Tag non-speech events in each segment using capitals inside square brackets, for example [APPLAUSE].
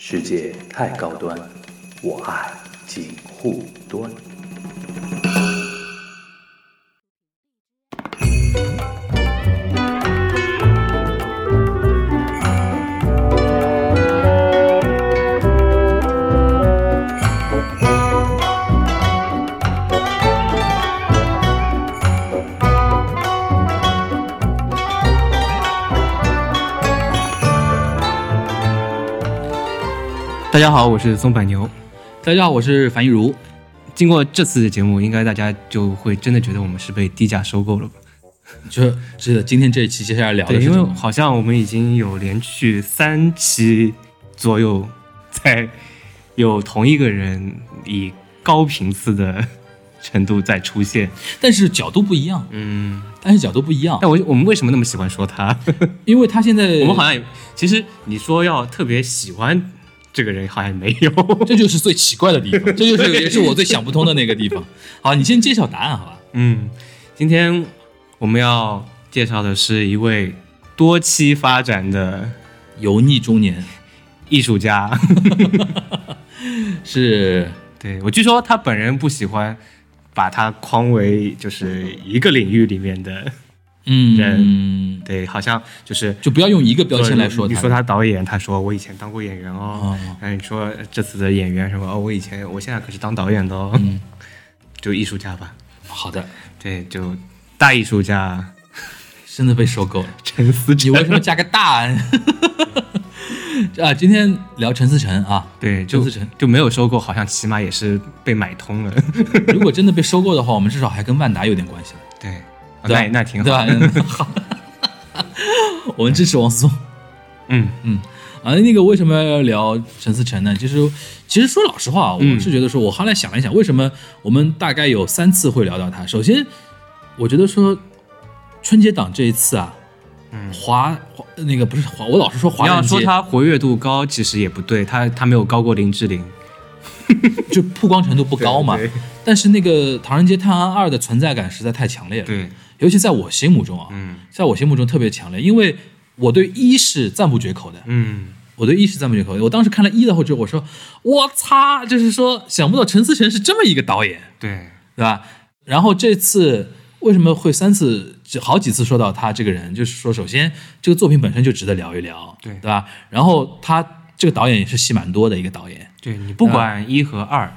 世界太高端，我爱锦护端。大家好，我是松柏牛。大家好，我是樊一茹。经过这次的节目，应该大家就会真的觉得我们是被低价收购了吧？就是的，今天这一期接下来聊的，是因为好像我们已经有连续三期左右，在有同一个人以高频次的程度在出现。但是角度不一样，嗯，但是角度不一样，但我我们为什么那么喜欢说他？因为他现在 [LAUGHS] 我们好像也其实你说要特别喜欢这个人，好像没有。[LAUGHS] [LAUGHS] 这就是最奇怪的地方，这就是也是我最想不通的那个地方。[LAUGHS] 好，你先揭晓答案，好吧？嗯，今天我们要介绍的是一位多期发展的油腻中年艺术家。是对我据说他本人不喜欢把他框为就是一个领域里面的，嗯人对，好像就是就不要用一个标签来说他。你说他导演，他说我以前当过演员哦哦。然后你说这次的演员什么哦，我以前我现在可是当导演的哦。嗯 [LAUGHS] 就艺术家吧，好的，对，就大艺术家 [LAUGHS] 真的被收购了。[LAUGHS] 陈思诚。你为什么加个大？啊，今天聊陈思诚啊，对，就陈思诚就没有收购，好像起码也是被买通了。如果真的被收购的话，我们至少还跟万达有点关系了，对，那那挺好。对吧？嗯 [LAUGHS] 好，[LAUGHS] 我们支持王思聪。嗯，嗯，啊，那个为什么要聊陈思诚呢？就是其实说老实话，我嗯是觉得说，我后来想了一想，为什么我们大概有三次会聊到他。首先，我觉得说春节档这一次啊，嗯华华那个不是华，我老是说华你要，说他活跃度高，其实也不对，他他没有高过林志玲。[LAUGHS] 就曝光程度不高嘛。对但是那个《唐人街探案二》的存在感实在太强烈了，对，尤其在我心目中啊，嗯在我心目中特别强烈，因为我对一是赞不绝口的，嗯，我对一是赞不绝口的。我当时看了一的后之后，我说我擦，就是说想不到陈思诚是这么一个导演，对，对吧？然后这次为什么会三次、好几次说到他这个人，就是说，首先这个作品本身就值得聊一聊，对对吧？然后他这个导演也是戏蛮多的一个导演，对你不管一和二，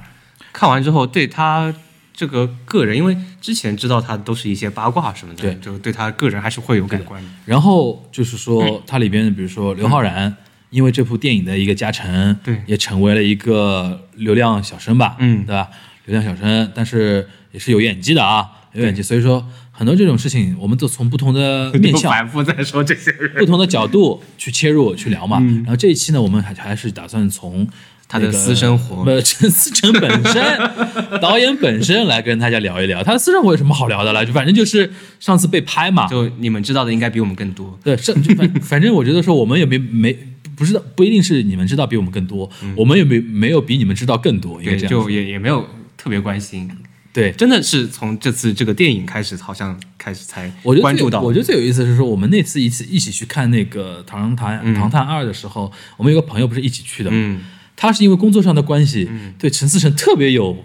看完之后对他这个个人，因为之前知道他都是一些八卦什么的，对就对他个人还是会有改观的。然后就是说，它里边比如说刘昊然，因为这部电影的一个加成，对也成为了一个流量小生吧，嗯对吧？流量小生，但是也是有演技的啊，有演技。所以说，很多这种事情，我们都从不同的面 [LAUGHS] 就向、反复在说这些人，不同的角度去切入去聊嘛。然后这一期呢，我们还还是打算从。他的私生活不，陈思诚本身，[LAUGHS] 导演本身来跟大家聊一聊他的私生活有什么好聊的了？就反正就是上次被拍嘛，就你们知道的应该比我们更多。对，是就反 [LAUGHS] 反正我觉得说我们也没没不知道，不一定是你们知道比我们更多，我们也没没有比你们知道更多，对，就这样说。也也没有特别关心，对，真的是从这次这个电影开始，好像开始才我觉得关注到。最我觉得最有意思是说，我们那次一起一起去看那个《唐探唐探二》的时候，我们有个朋友不是一起去的吗？嗯，他是因为工作上的关系，对陈思诚特别有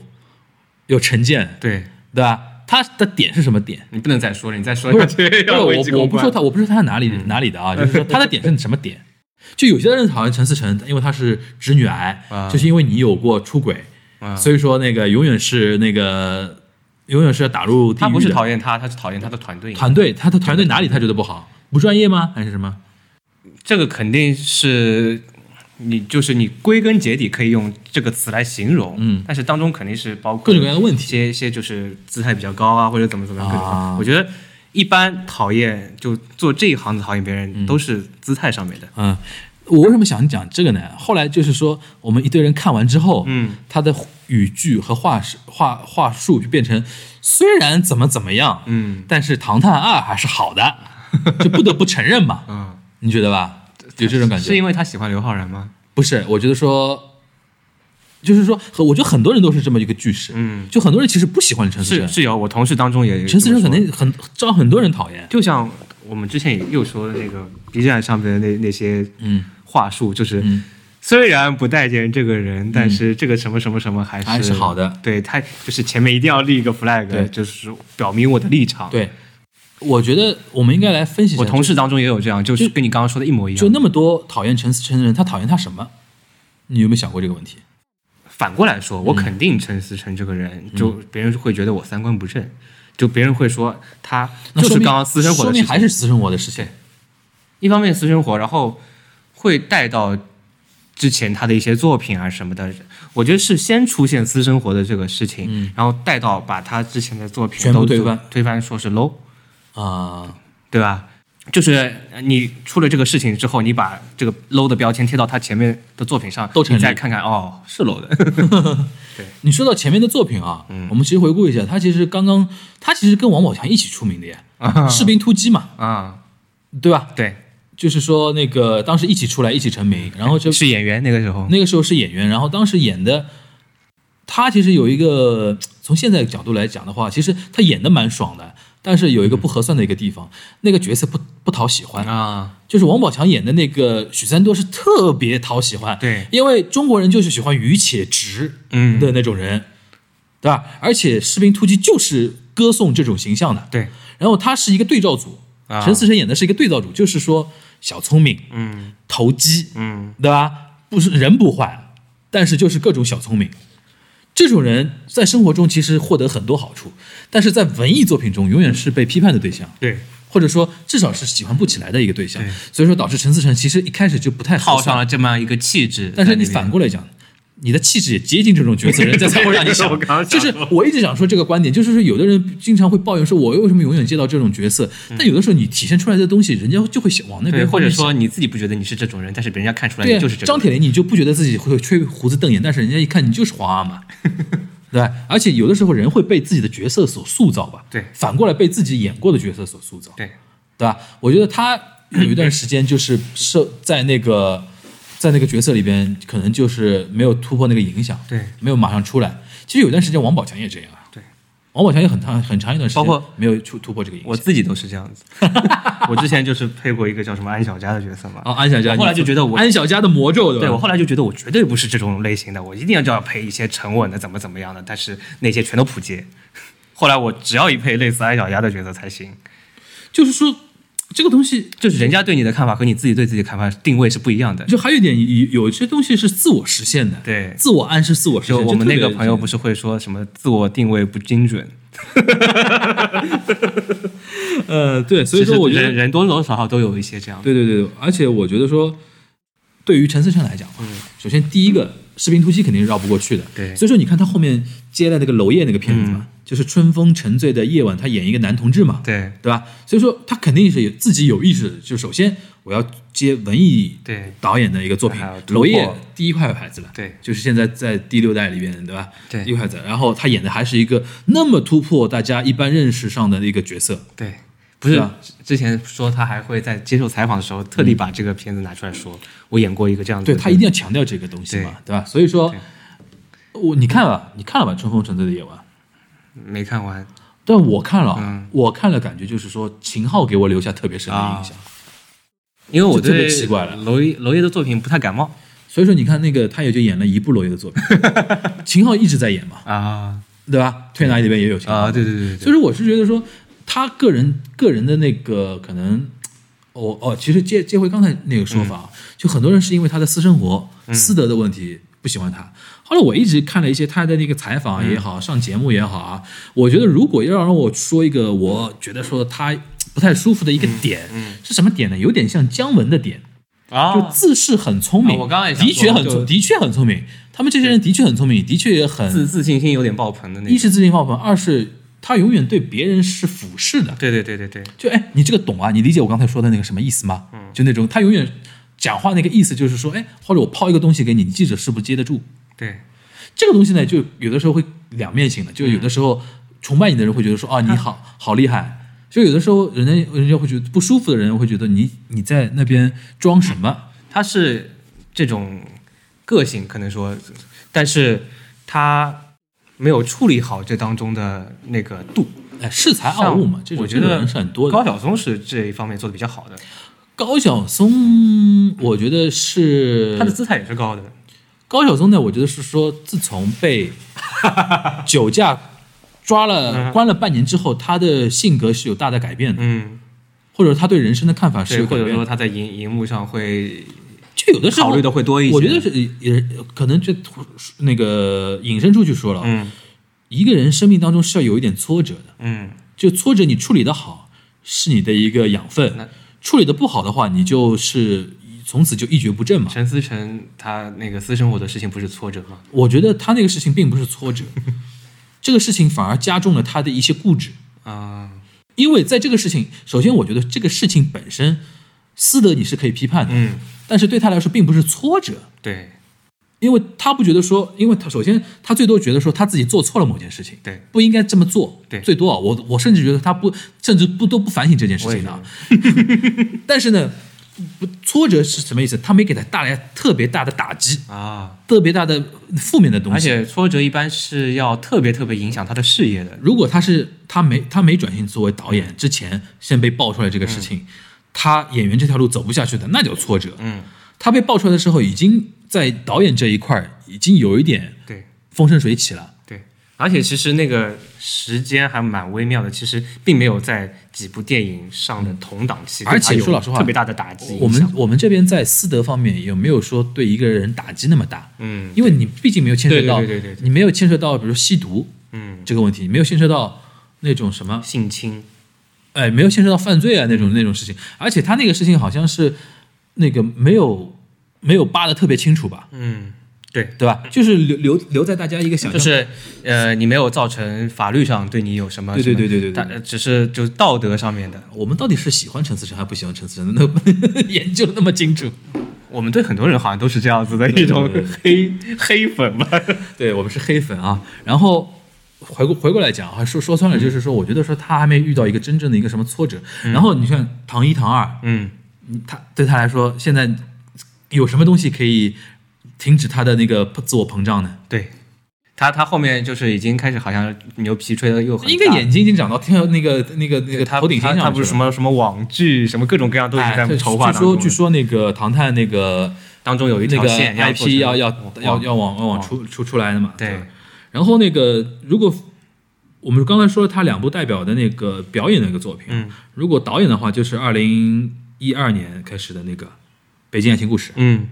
有成见，对对吧？他的点是什么点？你不能再说了，你再说不下是，去不是要危机我我不说他，我不说他哪里、哪里的啊，就是说他的点是什么点？就有些人讨厌陈思诚，因为他是直女癌，啊就是因为你有过出轨，啊所以说那个永远是那个永远是要打入地狱。他不是讨厌他，他是讨厌他的团队。团队，他的团队哪里他觉得不好？不专业吗？还是什么？这个肯定是你就是你归根结底可以用这个词来形容，嗯。但是当中肯定是包括各种各样的问题。一些一些就是姿态比较高啊，或者怎么怎么样我觉得一般讨厌就做这一行的讨厌别人，都是姿态上面的。嗯，我为什么想讲这个呢？后来就是说，我们一堆人看完之后，嗯，他的语句和话是话话术就变成，虽然怎么怎么样，嗯。但是《唐探二》还是好的，[LAUGHS] 就不得不承认嘛，嗯，你觉得吧？有这种感觉？是因为他喜欢刘昊然吗？不是，我觉得说，就是说，和我觉得很多人都是这么一个句式，嗯，就很多人其实不喜欢陈思诚，是是有，我同事当中也有陈思诚肯定很招很多人讨厌，就像我们之前也又说的那个 B 站上面的那那些嗯。话术，就是嗯。虽然不待见这个人，但是这个什么什么什么还是还是好的。对他就是前面一定要立一个 flag，就是表明我的立场。，对，我觉得我们应该来分析一下，我同事当中也有这样，就是跟你刚刚说的一模一样。就那么多讨厌陈思诚的人，他讨厌他什么？你有没有想过这个问题？反过来说，我嗯肯定陈思诚这个人，就别人会觉得我三观不正，就别人会说他就是刚刚私生活的事情，明还是私生活的事情。一方面私生活，然后会带到之前他的一些作品啊什么的。我觉得是先出现私生活的这个事情，然后带到把他之前的作品都推翻推翻说是 low，啊、对吧？就是你出了这个事情之后，你把这个 low 的标签贴到他前面的作品上，你再看看哦，是 low 的。[LAUGHS] 对。你说到前面的作品啊，嗯。我们其实回顾一下，他其实刚刚他其实跟王宝强一起出名的呀，[LAUGHS] 士兵突击》嘛，啊，对吧？对，就是说那个当时一起出来一起成名，然后就是演员那个时候，那个时候是演员，然后当时演的，他其实有一个从现在角度来讲的话，其实他演的蛮爽的，但是有一个不合算的一个地方，那个角色不不讨喜欢，啊，就是王宝强演的那个许三多是特别讨喜欢，对。因为中国人就是喜欢愚且直嗯。的那种人，对吧？而且《士兵突击》就是歌颂这种形象的，对，然后他是一个对照组，啊。陈思诚演的是一个对照组，就是说小聪明、嗯。投机，嗯，对吧？不是人不坏，但是就是各种小聪明。这种人在生活中其实获得很多好处，但是在文艺作品中永远是被批判的对象，对，或者说至少是喜欢不起来的一个对象对。所以说导致陈思诚其实一开始就不太好上了这么样一个气质但是你反过来讲，你的气质也接近这种角色，人家才会让你想。[LAUGHS] 我刚刚就是我一直想说这个观点，就是说有的人经常会抱怨说，我为什么永远接到这种角色？但有的时候你体现出来的东西，人家就会想往那边或者说你自己不觉得你是这种人，但是别人家看出来就是这种人。张铁林，你就不觉得自己会吹胡子瞪眼，但是人家一看你就是皇阿玛，[LAUGHS] 对吧？而且有的时候人会被自己的角色所塑造吧，对反过来被自己演过的角色所塑造，对，对吧？我觉得他有一段时间就是受在那个在那个角色里边，可能就是没有突破那个影响，对没有马上出来。其实有段时间王宝强也这样啊，对，王宝强也很长很长一段时间包括没有出突破这个影响。我自己都是这样子。[LAUGHS] 我之前就是配过一个叫什么安小佳的角色嘛，哦，安小佳，后来就觉得我安小佳的魔咒，对？对我后来就觉得我绝对不是这种类型的，我一定要就要配一些沉稳的，怎么怎么样的，但是那些全都扑街。后来我只要一配类似安小佳的角色才行，就是说这个东西就是人家对你的看法和你自己对自己的看法定位是不一样的。就还有一点，有有些东西是自我实现的，对自我暗示、自我实现。我们那个朋友不是会说什么自我定位不精准，呃，对，所以说我觉得，人多多少少都有一些这样。对对对，而且我觉得说，对于陈思诚来讲嘛，首先第一个士兵突击肯定是绕不过去的，对所以说你看他后面接了那个娄烨那个片子嘛，就是春风沉醉的夜晚，他演一个男同志嘛，对。对吧？所以说他肯定是有自己有意识的，就首先我要接文艺对。导演的一个作品娄烨第一块牌子了，对。就是现在在第六代里边，对吧？对。第一块子，然后他演的还是一个那么突破大家一般认识上的一个角色，对，不是之前说他还会在接受采访的时候特地把这个片子拿出来说，我演过一个这样的。对他一定要强调这个东西嘛，对。吧？所以说，我你看了，你看了吧，《春风沉醉的夜晚》，没看完。但我看了，嗯。我看了，感觉就是说秦昊给我留下特别深的印象。因为我特别奇怪了。娄烨娄烨的作品不太感冒。所以说，你看那个他也就演了一部娄烨的作品，[LAUGHS] 秦昊一直在演嘛，啊。对吧？《推拿里边也有秦昊。啊，对对对对。所以说，我是觉得说他个人个人的那个可能，哦哦，其实接接回刚才那个说法，啊，就很多人是因为他的私生活、私德的问题不喜欢他。后来我一直看了一些他的那个采访也好，上节目也好啊，我觉得如果要让我说一个我觉得说他不太舒服的一个点，是什么点呢？有点像姜文的点，啊就自视很聪明，啊我刚刚也的确很聪，的确很聪明。他们这些人的确很聪明，的确也很自自信心有点爆棚的那种。一是自信爆棚，二是他永远对别人是俯视的。对对对对对，就哎，你这个懂啊？你理解我刚才说的那个什么意思吗？嗯，就那种他永远讲话那个意思就是说，哎，或者我抛一个东西给你，你记者是不是接得住？对这个东西呢，就有的时候会两面性的，就有的时候崇拜你的人会觉得说，哦，你好好厉害。就有的时候，人家人家会觉得不舒服的人会觉得你你在那边装什么？他是这种个性，可能说，但是他没有处理好这当中的那个度。哎，恃才傲物嘛，这种我觉得人是很多的。高晓松是这一方面做的比较好的。高晓松，我觉得是他的姿态也是高的。高晓松呢，我觉得是说，自从被 [LAUGHS] 酒驾抓了、关了半年之后，他的性格是有大的改变的，嗯，或者他对人生的看法是，或者有改变的。说他在荧荧幕上会就有的时候考虑的会多一些。我觉得是也可能这那个引申出去说了，嗯。一个人生命当中是要有一点挫折的，嗯，就挫折你处理的好是你的一个养分，处理的不好的话，你就是从此就一蹶不振嘛。陈思诚他那个私生活的事情不是挫折吗？我觉得他那个事情并不是挫折，[LAUGHS] 这个事情反而加重了他的一些固执。啊，因为在这个事情，首先我觉得这个事情本身，私德你是可以批判的，嗯，但是对他来说并不是挫折，对因为他不觉得说，因为他首先他最多觉得说他自己做错了某件事情，对，不应该这么做，对最多啊，我我甚至觉得他不，甚至不都不反省这件事情的啊。[LAUGHS] [LAUGHS] 但是呢，不挫折是什么意思？他没给他带来特别大的打击，啊，特别大的负面的东西。而且挫折一般是要特别特别影响他的事业的。如果他是他没他没转型作为导演之前，先被爆出来这个事情，他演员这条路走不下去的，那叫挫折。嗯，他被爆出来的时候，已经在导演这一块已经有一点对风生水起了。对，而且其实那个时间还蛮微妙的，其实并没有在几部电影上的同档期，而且说老实话特别大的打击。我们我们这边在私德方面有没有说对一个人打击那么大？嗯因为你毕竟没有牵涉到，对对对对对。你没有牵涉到比如吸毒嗯，这个问题，你没有牵涉到那种什么，性侵。哎，没有牵涉到犯罪啊那种那种事情，而且他那个事情好像是那个没有没有扒的特别清楚吧，嗯，对，对吧？就是留留留在大家一个想象，就是呃，你没有造成法律上对你有什么对对对对对对但呃只是就是道德上面的。我们到底是喜欢陈思诚还不喜欢陈思诚？那 [LAUGHS] 研究的那么清楚？我们对很多人好像都是这样子的一种黑黑粉吧。[LAUGHS] 对我们是黑粉啊。然后回过回过来讲，啊说说穿了，就是说，我觉得说他还没遇到一个真正的一个什么挫折。然后你看唐一、唐二，嗯，嗯他对他来说，现在有什么东西可以停止他的那个自我膨胀呢？对。他他后面就是已经开始好像牛皮吹的又很大应该眼睛已经长到天那个那个那个他头顶天上他他不是什么？什么网剧什么各种各样都已经在筹划据说据说那个唐探那个当中有一那个条线 IP 要要要要往网往出出出来的嘛？对然后那个如果我们刚才说了他两部代表的那个表演的一个作品，嗯如果导演的话，就是二零一二年开始的那个《北京爱情故事》嗯，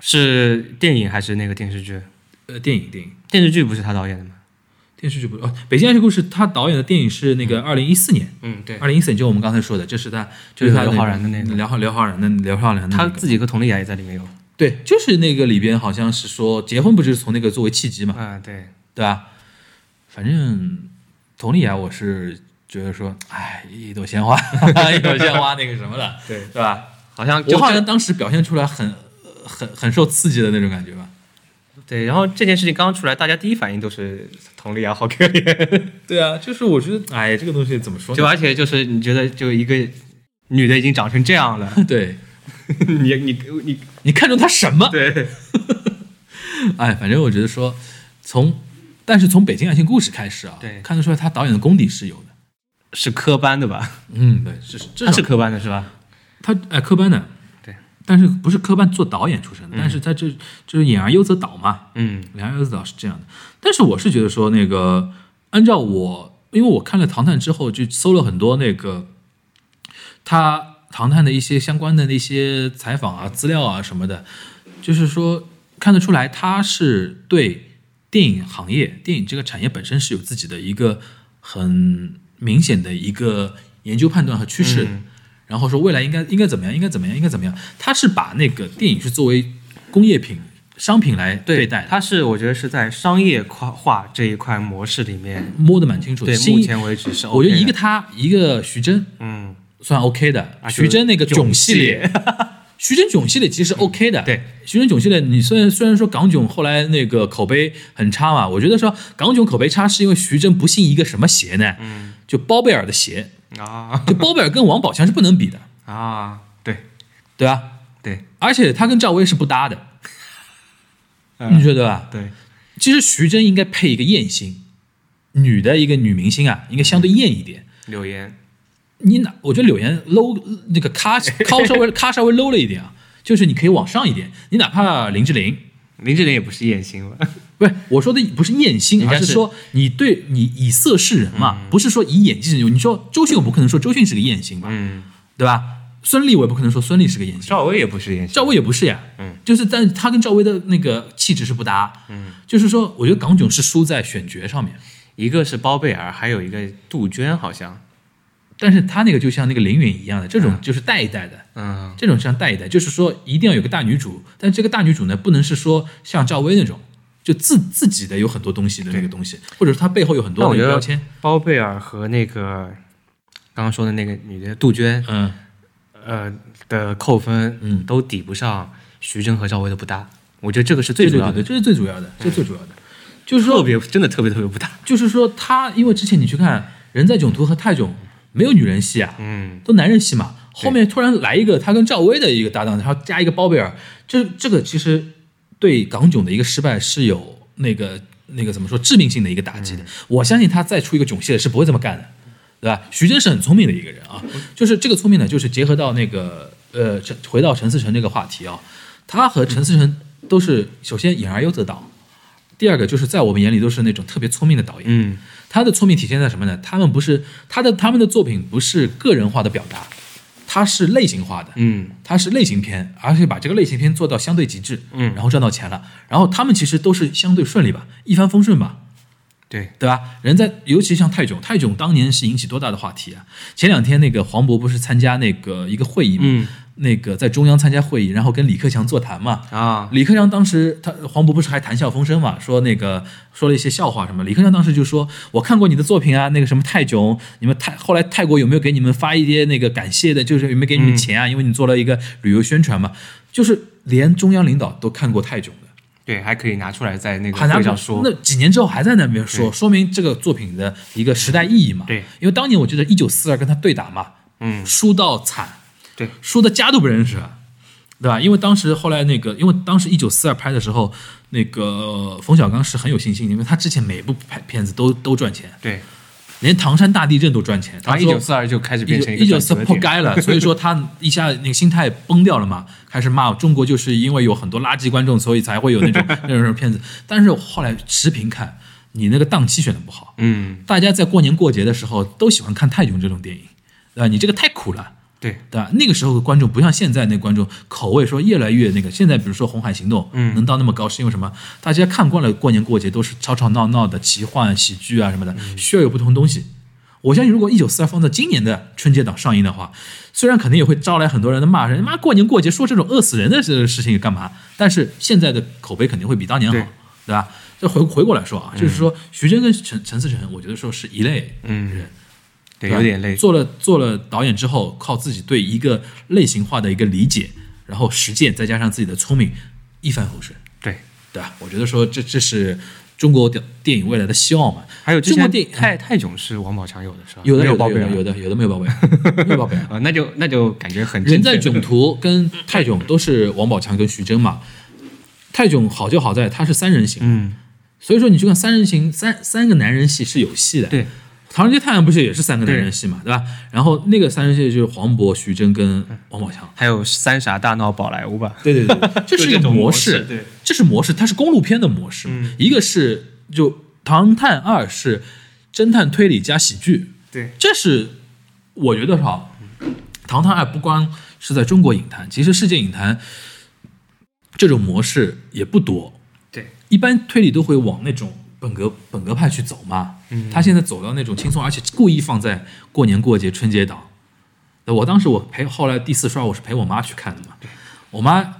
是电影还是那个电视剧？呃电影电影电视剧不是他导演的吗？电视剧不哦，《北京爱情故事》他导演的电影是那个二零一四年，嗯，对，二零一四年就我们刚才说的，就是他就是他刘昊然的那个刘昊刘昊然的刘昊然的那他自己和佟丽娅也在里面有。对，就是那个里边好像是说结婚不就是从那个作为契机嘛，啊，对，对吧？反正佟丽娅，我是觉得说，哎，一朵鲜花，[LAUGHS] 一朵鲜花，那个什么的，对对吧？好像就我好像当时表现出来很、呃很、很受刺激的那种感觉吧。对，然后这件事情刚出来，大家第一反应都是佟丽娅好可怜，[LAUGHS] 对啊，就是我觉得，哎，这个东西怎么说呢？就而且就是你觉得就一个女的已经长成这样了，[LAUGHS] 对 [LAUGHS] 你你你你看中她什么？对，哎，反正我觉得说，从但是从《北京爱情故事》开始啊，对看得出来他导演的功底是有的。是科班的吧？嗯，对，是至少他是科班的是吧？他哎科班的，对，但是不是科班做导演出身的，但是在这就是演而优则导嘛，嗯。演而优则导是这样的，但是我是觉得说那个，按照我，因为我看了《唐探》之后，就搜了很多那个他《唐探》的一些相关的那些采访啊、资料啊什么的，就是说看得出来他是对电影行业、电影这个产业本身是有自己的一个很明显的一个研究判断和趋势的。嗯然后说未来应该应该怎么样，应该怎么样，应该怎么样。他是把那个电影是作为工业品、商品来对待的，他是我觉得是在商业化这一块模式里面，摸得蛮清楚的。对，目前为止是 OK。我觉得一个他，一个徐峥嗯，算 OK 的。啊徐峥那个囧系列，徐峥囧系列其实 OK 的。对，徐峥囧系列，你虽然虽然说港囧后来那个口碑很差嘛，我觉得说港囧口碑差是因为徐峥不信一个什么邪呢？嗯，就包贝尔的邪，啊 [LAUGHS] 就包贝尔跟王宝强是不能比的，啊，对对吧？对而且他跟赵薇是不搭的，嗯你觉得吧？对，其实徐峥应该配一个艳星，女的一个女明星啊，应该相对艳一点。柳岩你哪？我觉得柳岩 low 那个咖 [LAUGHS] 咖稍微咖稍微 low 了一点啊，就是你可以往上一点，你哪怕林志玲。林志玲也不是艳星吧？不是我说的不是艳星，而是说你对你以色示人嘛，不是说以演技示人。你说周迅，我不可能说周迅是个艳星吧，嗯，对吧？孙俪我也不可能说孙俪是个艳星，赵薇也不是艳星，赵薇也不是呀，嗯，就是但是她跟赵薇的那个气质是不搭，嗯，就是说我觉得港囧是输在选角上面，一个是包贝尔，还有一个杜鹃，好像，但是他那个就像那个林允一样的，这种就是带一带的，嗯，这种像带一带，就是说一定要有个大女主，但这个大女主呢，不能是说像赵薇那种，就自自己的有很多东西的那个东西，或者是他背后有很多我觉得的标签。包贝尔和那个刚刚说的那个女的杜鹃，嗯，呃的扣分，嗯都抵不上徐峥和赵薇的不搭。我觉得这个是最主要的，这是最主要的，这是最主要的，就是说，特别真的特别特别不搭。就是说他，因为之前你去看《人在囧途》和泰囧，没有女人戏啊，嗯，都男人戏嘛。后面突然来一个他跟赵薇的一个搭档，然后加一个包贝尔，这这个其实对港囧的一个失败是有那个那个怎么说致命性的一个打击的。我相信他再出一个囧系列是不会这么干的，对吧？徐峥是很聪明的一个人啊，就是这个聪明呢，就是结合到那个呃，陈回到陈思诚这个话题啊，他和陈思诚都是首先演而优则导，第二个就是在我们眼里都是那种特别聪明的导演。嗯，他的聪明体现在什么呢？他们不是他的他们的作品不是个人化的表达，它是类型化的，嗯，它是类型片，而且把这个类型片做到相对极致，嗯然后赚到钱了。然后他们其实都是相对顺利吧，一帆风顺吧，对，对吧？人在，尤其像泰囧，泰囧当年是引起多大的话题啊！前两天那个黄渤不是参加那个一个会议嘛，嗯那个在中央参加会议，然后跟李克强座谈嘛，啊，李克强当时他黄渤不是还谈笑风生嘛，说那个说了一些笑话什么。李克强当时就说：“我看过你的作品啊，那个什么泰囧，你们泰后来泰国有没有给你们发一些那个感谢的，就是有没有给你们钱啊？因为你做了一个旅游宣传嘛。”就是连中央领导都看过泰囧的，对，还可以拿出来在那个会上说，那几年之后还在那边说，说明这个作品的一个时代意义嘛。对，因为当年我记得一九四二跟他对打嘛，嗯，输到惨，对，说的家都不认识，对吧？因为当时后来那个，因为当时一九四二拍的时候，那个冯小刚是很有信心，因为他之前每部拍片子都都赚钱，对，连唐山大地震都赚钱。他一九四二就开始变成一九四破该了，[LAUGHS] 所以说他一下那个心态崩掉了嘛，开始骂中国就是因为有很多垃圾观众，所以才会有那种 [LAUGHS] 那种片子。但是后来持平看，你那个档期选的不好，嗯，大家在过年过节的时候都喜欢看泰囧这种电影，对吧？你这个太苦了。对，对吧？那个时候的观众不像现在那观众口味说越来越那个。现在比如说《红海行动》，嗯能到那么高，是因为什么？大家看惯了过年过节都是吵吵闹闹的奇幻喜剧啊什么的，嗯需要有不同东西。我相信，如果一九四二放在今年的春节档上映的话，虽然肯定也会招来很多人的骂声，妈过年过节说这种饿死人的这个事情干嘛？但是现在的口碑肯定会比当年好，对对吧？这回回过来说啊，就是说徐峥跟陈陈思诚，我觉得说是一类嗯人。对，有点累，做了做了导演之后，靠自己对一个类型化的一个理解，然后实践，再加上自己的聪明，一帆风顺，对。对吧？我觉得说这这是中国电电影未来的希望嘛。还有之前中国电影泰泰囧是王宝强有的是吧？有的有的没有包贝尔有的有的没有包贝尔，没有包贝尔。啊，那就那就感觉很人在囧途跟泰囧都是王宝强跟徐峥嘛。泰囧好就好在他是三人行，嗯，所以说你去看三人行三三个男人戏是有戏的。对，唐人街探案不是也是三个男人戏嘛，对吧？然后那个三人戏就是黄渤、徐峥跟王宝强。还有三傻大闹宝莱坞吧？对对对，这是一个就这种模式，式对，这是模式，它是公路片的模式。嗯一个是就《唐探二》是侦探推理加喜剧，对，这是我觉得哈，《唐探二》不光是在中国影坛，其实世界影坛这种模式也不多。对，一般推理都会往那种本格本格派去走嘛。嗯他现在走到那种轻松，而且故意放在过年过节春节档。我当时我陪后来第四刷我是陪我妈去看的嘛，我妈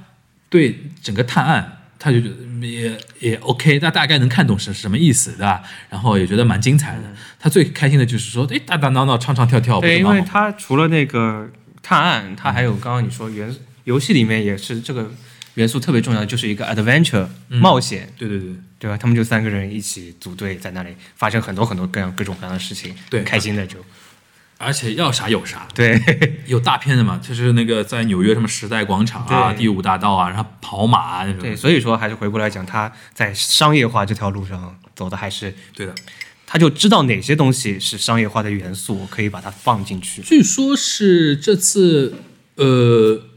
对整个探案，她就觉得也也 OK，她大概能看懂是什么意思，对吧？然后也觉得蛮精彩的。她最开心的就是说，哎，打打闹闹，唱唱跳跳，不对，因为是蛮好它除了那个探案，她还有刚刚你说原游戏里面也是这个元素特别重要，就是一个 adventure 冒险，对对对。对吧？他们就三个人一起组队在那里发生很多很多各样各种各样的事情，对。开心的就。而且要啥有啥，对，[LAUGHS] 有大片的嘛，就是那个在纽约什么时代广场啊、第五大道啊，然后跑马啊那种。对，所以说还是回过来讲，他在商业化这条路上走的还是对的，他就知道哪些东西是商业化的元素，可以把它放进去。据说是这次呃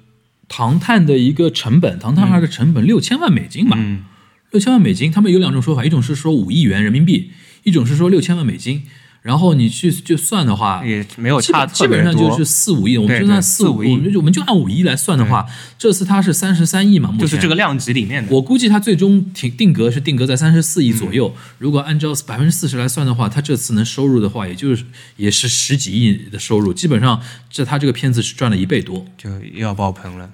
唐探的一个成本，唐探二的成本六千万美金吧，嗯六千万美金，他们有两种说法，一种是说五亿元人民币，一种是说六千万美金。然后你去就算的话，也没有基差本基本上就是四五亿，我们就算四四五亿我们就我们就按五亿来算的话，这次它是三十三亿嘛，目前就是这个量级里面的。我估计它最终定定格是定格在三十四亿左右。如果按照百分之四十来算的话，它这次能收入的话，也就是也是十几亿的收入，基本上这它这个片子是赚了一倍多。就又要爆棚了。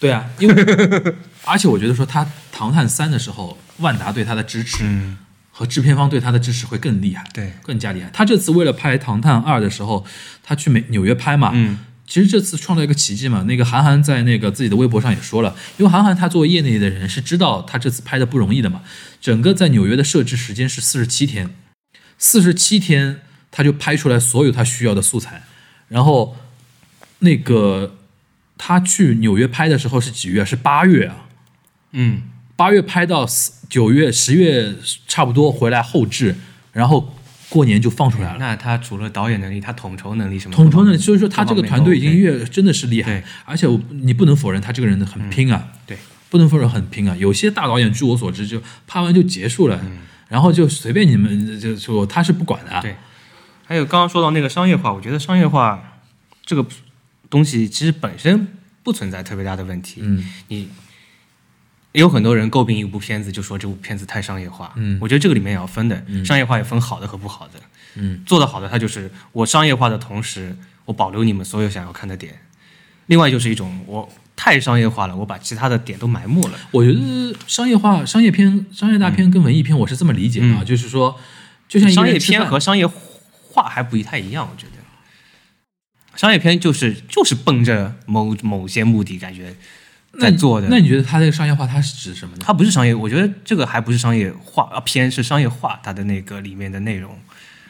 对啊，因为而且我觉得说他《唐探三》的时候，万达对他的支持，嗯，和制片方对他的支持会更厉害，对更加厉害。他这次为了拍《唐探二》的时候，他去美纽约拍嘛，嗯，其实这次创造一个奇迹嘛。那个韩寒在那个自己的微博上也说了，因为韩寒他作为业内的人是知道他这次拍的不容易的嘛。整个在纽约的设置时间是四十七天，四十七天他就拍出来所有他需要的素材，然后那个他去纽约拍的时候是几月啊？是八月啊。嗯，八月拍到四九月、十月差不多回来后置，然后过年就放出来了。那他除了导演能力，他统筹能力什么？统筹能力，所以说他这个团队已经越越真的是厉害，而且我你不能否认他这个人很拼啊，对，不能否认很拼啊。有些大导演，据我所知，就拍完就结束了，然后就随便你们就说他是不管的啊。对还有刚刚说到那个商业化，我觉得商业化这个东西其实本身不存在特别大的问题。嗯，你也有很多人诟病一部片子，就说这部片子太商业化。嗯我觉得这个里面也要分的，商业化也分好的和不好的。嗯，做的好的，它就是我商业化的同时，我保留你们所有想要看的点。另外就是一种我太商业化了，我把其他的点都埋没了。我觉得商业化、商业片、商业大片跟文艺片，我是这么理解的啊，嗯就是说，就像商业片和商业化还不太一样，我觉得。商业片就是就是奔着某某些目的，感觉在做的。那你觉得它这个商业化，它是指什么呢？它不是商业，我觉得这个还不是商业化啊，片是商业化它的那个里面的内容。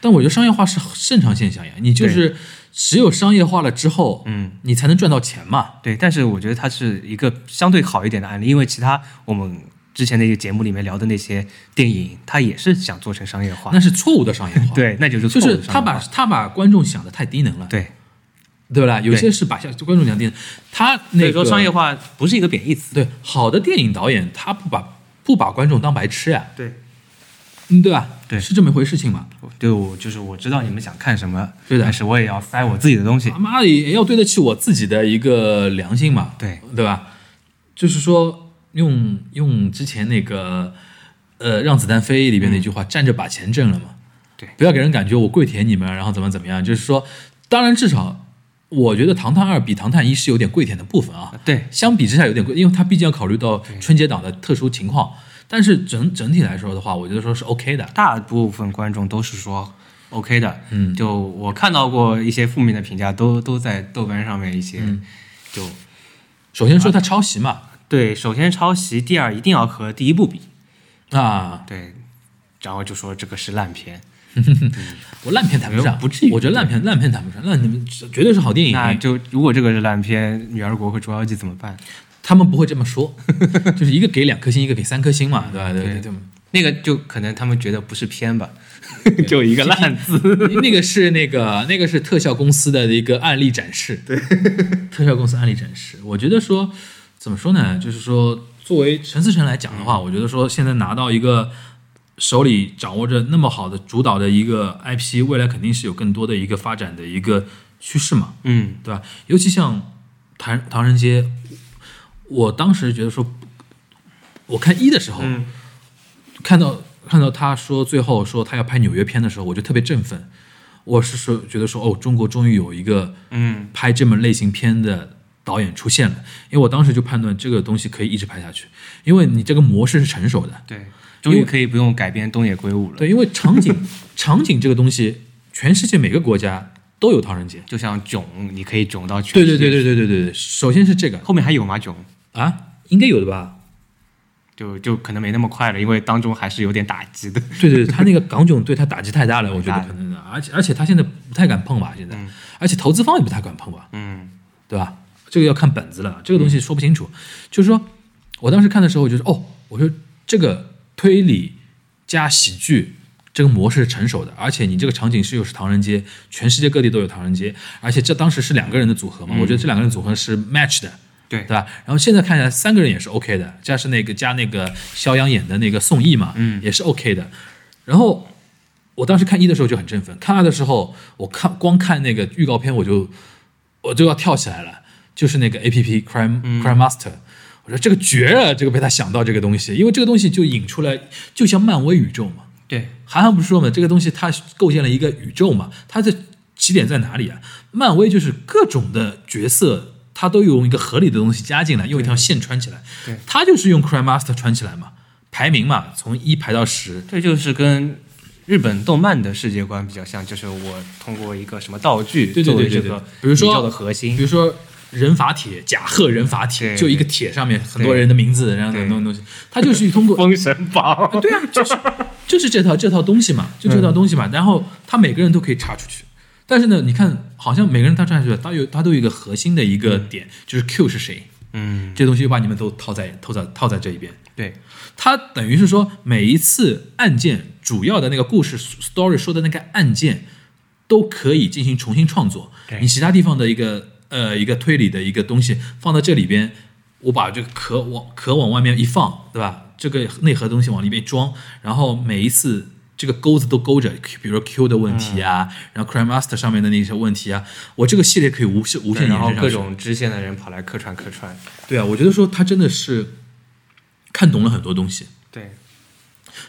但我觉得商业化是正常现象呀，你就是只有商业化了之后，嗯，你才能赚到钱嘛。对，但是我觉得它是一个相对好一点的案例，因为其他我们之前那些节目里面聊的那些电影，它也是想做成商业化那。是错误的商业化，，[LAUGHS] 对，那就是就是错误的商业化他把他把观众想的太低能了，对，对吧？有些是把下观众想低能，他那个以说商业化不是一个贬义词。对好的电影导演，他不把不把观众当白痴呀，对，嗯，对吧？对是这么一回事情嘛。对我就是我知道你们想看什么，对的但是我也要塞我自己的东西他。妈的也要对得起我自己的一个良心嘛，对对吧？就是说用用之前那个呃《让子弹飞》里边那句话，站着把钱挣了嘛。对不要给人感觉我跪舔你们，然后怎么怎么样。就是说，当然至少我觉得《唐探二》比《唐探一》是有点跪舔的部分啊。对，相比之下有点贵，因为它毕竟要考虑到春节档的特殊情况。但是整整体来说的话，我觉得说是 OK 的。大部分观众都是说 OK 的。嗯就我看到过一些负面的评价，都都在豆瓣上面一些，嗯就首先说它抄袭嘛，对，首先抄袭，第二一定要和第一部比，啊，对，然后就说这个是烂片，我烂片谈不上，不至于我觉得烂片烂片谈不上，那你们绝对是好电影。那就如果这个是烂片，《女儿国》和《捉妖记》怎么办？他们不会这么说，[LAUGHS] 就是一个给两颗星，一个给三颗星嘛，对吧？对对对对。那个就可能他们觉得不是片吧，[LAUGHS] 就一个烂字。那个是那个那个是特效公司的一个案例展示，对，特效公司案例展示。我觉得说怎么说呢？就是说，作为陈思诚来讲的话，我觉得说现在拿到一个手里掌握着那么好的主导的一个 IP，未来肯定是有更多的一个发展的一个趋势嘛，嗯，对吧？尤其像唐唐人街，我当时觉得说，我看一的时候，嗯看到看到他说最后说他要拍纽约片的时候，我就特别振奋。我是说觉得说哦，中国终于有一个嗯拍这么类型片的导演出现了，因为我当时就判断这个东西可以一直拍下去，因为你这个模式是成熟的。对，终于可以不用改编东野圭吾了。对，因为场景 [LAUGHS] 场景这个东西，全世界每个国家都有唐人街。就像囧，你可以囧到全对对世界对对对对对对，首先是这个后面还有吗？囧啊，应该有的吧？就就可能没那么快了，因为当中还是有点打击的。对对，[LAUGHS] 他那个港囧对他打击太大了，我觉得可能的，而且而且他现在不太敢碰吧，现在，而且投资方也不太敢碰吧，嗯对吧？这个要看本子了，这个东西说不清楚。就是说我当时看的时候，我就说哦，我说这个推理加喜剧这个模式是成熟的，而且你这个场景是又是唐人街，全世界各地都有唐人街，而且这当时是两个人的组合嘛，我觉得这两个人组合是 match 的，对对吧？然后现在看起来三个人也是 OK 的，加是那个加那个肖央演的那个宋轶嘛，嗯也是 OK 的。然后我当时看一的时候就很振奋，看二的时候，我看光看那个预告片我就我就要跳起来了，就是那个 A P P Crime、Crime Master。我说这个绝了，这个被他想到这个东西，因为这个东西就引出来，就像漫威宇宙嘛。对，韩寒不是说嘛，这个东西它构建了一个宇宙嘛，它的起点在哪里啊？漫威就是各种的角色，它都用一个合理的东西加进来，用一条线穿起来。对它就是用 Crime Master 穿起来嘛，排名嘛，从一排到十。这就是跟日本动漫的世界观比较像，就是我通过一个什么道具对对对对对作为这个比如说宇宙的核心比，如说人法帖、甲贺人法帖，就一个帖上面很多人的名字，然后很多东西，他就是通过封神榜，对啊，就是就是这套这套东西嘛，就这套东西嘛。然后他每个人都可以插出去，但是呢，你看好像每个人他插出去，他有他都有一个核心的一个点，就是 Q 是谁，嗯，这东西就把你们都套在套在套在这一边。对，他等于是说，每一次案件主要的那个故事 story 说的那个案件，都可以进行重新创作。你其他地方的一个呃一个推理的一个东西放到这里边，我把这个壳往壳往外面一放，对吧？这个内核东西往里面装，然后每一次这个钩子都勾着，比如说 Q 的问题啊，然后 Crime Master 上面的那些问题啊，我这个系列可以无限无限然后延伸上去。各种支线的人跑来客串客串，对啊，我觉得说他真的是看懂了很多东西。对，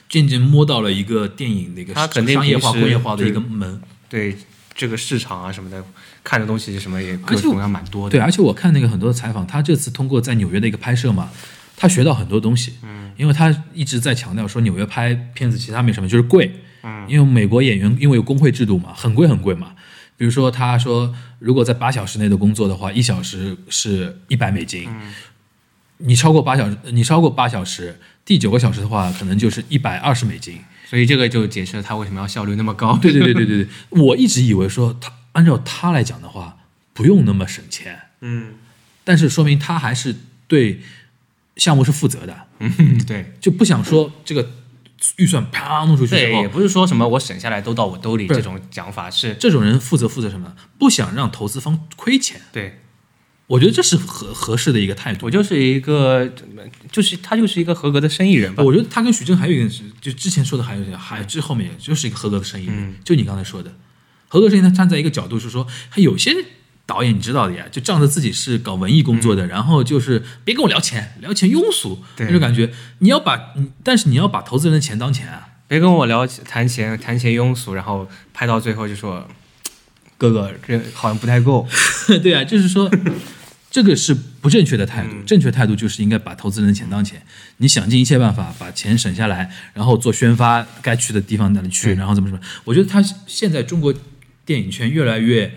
渐渐摸到了一个电影的一个商业化、工业化的一个门。对这个市场啊什么的，看的东西什么也各种各样蛮多的。对，而且我看那个很多的采访，他这次通过在纽约的一个拍摄嘛，他学到很多东西。嗯，因为他一直在强调说纽约拍片子其他没什么，就是贵。嗯，因为美国演员因为有工会制度嘛，很贵很贵嘛。比如说他说，如果在八小时内的工作的话，一小时是一百美金。嗯，你超过八小时，你超过八小时，第九个小时的话，可能就是一百二十美金。所以这个就解释了他为什么要效率那么高。对对对对对对，我一直以为说他按照他来讲的话，不用那么省钱，嗯但是说明他还是对项目是负责的，嗯，对就不想说这个预算啪弄出去之对，也，不是说什么我省下来都到我兜里这种讲法，是这种人负责负责什么？不想让投资方亏钱，对我觉得这是合合适的一个态度我。就是一个，就是他就是一个合格的生意人吧。我觉得他跟许峥还有一个是，就之前说的还有还这后面就是一个合格的生意人，就你刚才说的，合格生意人他站在一个角度是说，他有些导演你知道的呀，就仗着自己是搞文艺工作的，然后就是别跟我聊钱，聊钱庸俗那种感觉。你要把，但是你要把投资人的钱当钱啊。别跟我聊谈钱，谈钱庸俗，然后拍到最后就说，哥哥这好像不太够。[LAUGHS] 对啊，就是说，这个是不正确的态度。正确态度就是应该把投资人的钱当钱，你想尽一切办法把钱省下来，然后做宣发，该去的地方那里去，然后怎么怎么。我觉得他现在中国电影圈越来越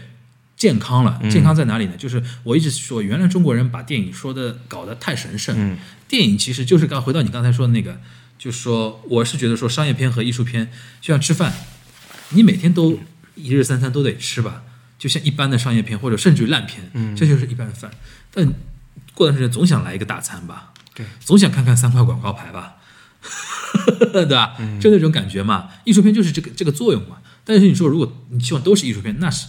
健康了。健康在哪里呢？就是我一直说，原来中国人把电影说的搞得太神圣。嗯电影其实就是刚回到你刚才说的那个，就是说，我是觉得说商业片和艺术片就像吃饭，你每天都一日三餐都得吃吧，就像一般的商业片或者甚至于烂片，嗯这就是一般的饭。但过段时间总想来一个大餐吧，对，总想看看三块广告牌吧，[LAUGHS] 对吧？嗯就那种感觉嘛。艺术片就是这个这个作用嘛。但是你说，如果你希望都是艺术片，那是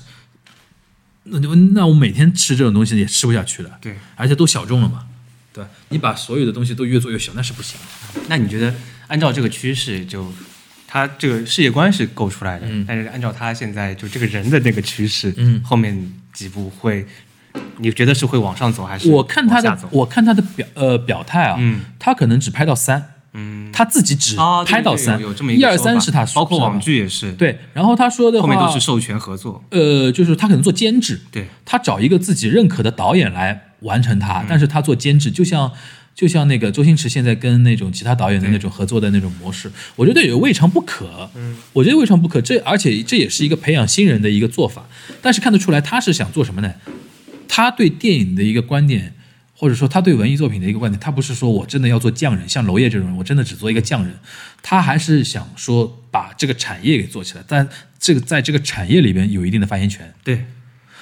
那就那我每天吃这种东西也吃不下去了，对，而且都小众了嘛，对吧？你把所有的东西都越做越小，那是不行的。那你觉得按照这个趋势，就他这个世界观是构出来的，嗯。但是按照他现在就这个人的那个趋势，嗯。后面几部会，你觉得是会往上走还是我看他的我看他的表呃表态啊，嗯。他可能只拍到三，嗯，他自己只拍到三，有有这么一个二三是他包括网剧剧也是，对，然后他说的话后面都是授权合作，呃，就是他可能做监制，对，他找一个自己认可的导演来完成他，嗯。但是他做监制，就像就像那个周星驰现在跟那种其他导演的那种合作的那种模式，我觉得也未尝不可。嗯，我觉得未尝不可。这而且这也是一个培养新人的一个做法，但是看得出来他是想做什么呢？他对电影的一个观点，或者说他对文艺作品的一个观点，他不是说我真的要做匠人，像娄烨这种人，我真的只做一个匠人，他还是想说把这个产业给做起来，但这个在这个产业里边有一定的发言权。对，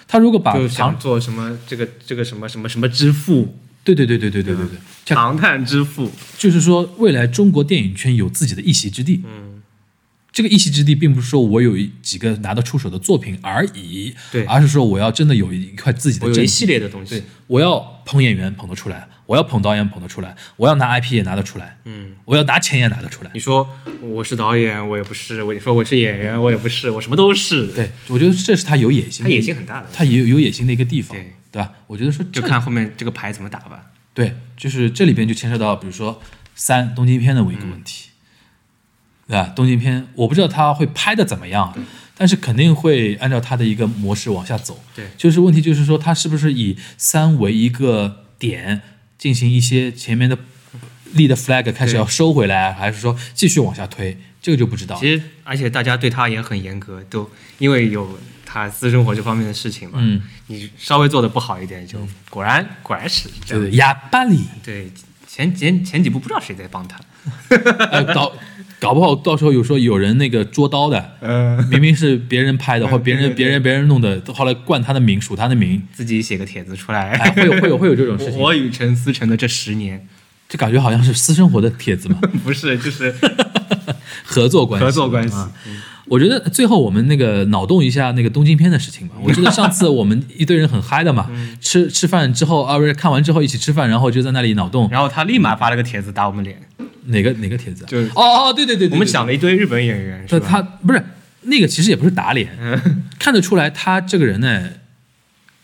他如果把就想做什么这个这个什么什么什么之父，对对对对对对对对，像唐探之父，就是说未来中国电影圈有自己的一席之地。嗯，这个一席之地，并不是说我有一几个拿得出手的作品而已，对。而是说我要真的有一块自己的阵地我有一系列的东西。对，我要捧演员捧得出来，我要捧导演捧得出来，我要拿 IP 也拿得出来，嗯，我要拿钱也拿得出来。你说我是导演，我也不是；我你说我是演员，我也不是，我什么都是。，对，我觉得这是他有野心，他野心很大的。他也有有野心的一个地方，对对吧？我觉得说就看后面这个牌怎么打吧。对，就是这里边就牵涉到，比如说三东京片的一个问题，对吧？东京片我不知道他会拍的怎么样，但是肯定会按照他的一个模式往下走。对就是问题就是说，他是不是以三为一个点进行一些前面的立的 flag 开始要收回来，还是说继续往下推？这个就不知道。其实，而且大家对他也很严格，都因为有他私生活这方面的事情嘛。嗯，你稍微做的不好一点，就果然果然是这样。对对，哑巴里，对，前前前几部不知道谁在帮他。[LAUGHS] 呃，搞搞不好到时候有说有人那个捉刀的，嗯，明明是别人拍的，或别人别人别人弄的，后来冠他的名，署他的名，自己写个帖子出来。哎，会有会有会有这种事情。[LAUGHS] 我与陈思诚的这十年，[LAUGHS] 就感觉好像是私生活的帖子嘛，不是就是合作关系，合作关系。啊我觉得最后我们那个脑洞一下那个东京片的事情吧。我记得上次我们一堆人很嗨的嘛，[LAUGHS] 吃吃饭之后啊，不是看完之后一起吃饭，然后就在那里脑洞。然后他立马发了个帖子打我们脸。哪个哪个帖子啊？就是哦哦，对对对对，我们对想了一堆日本演员？他不是那个，其实也不是打脸，看得出来他这个人呢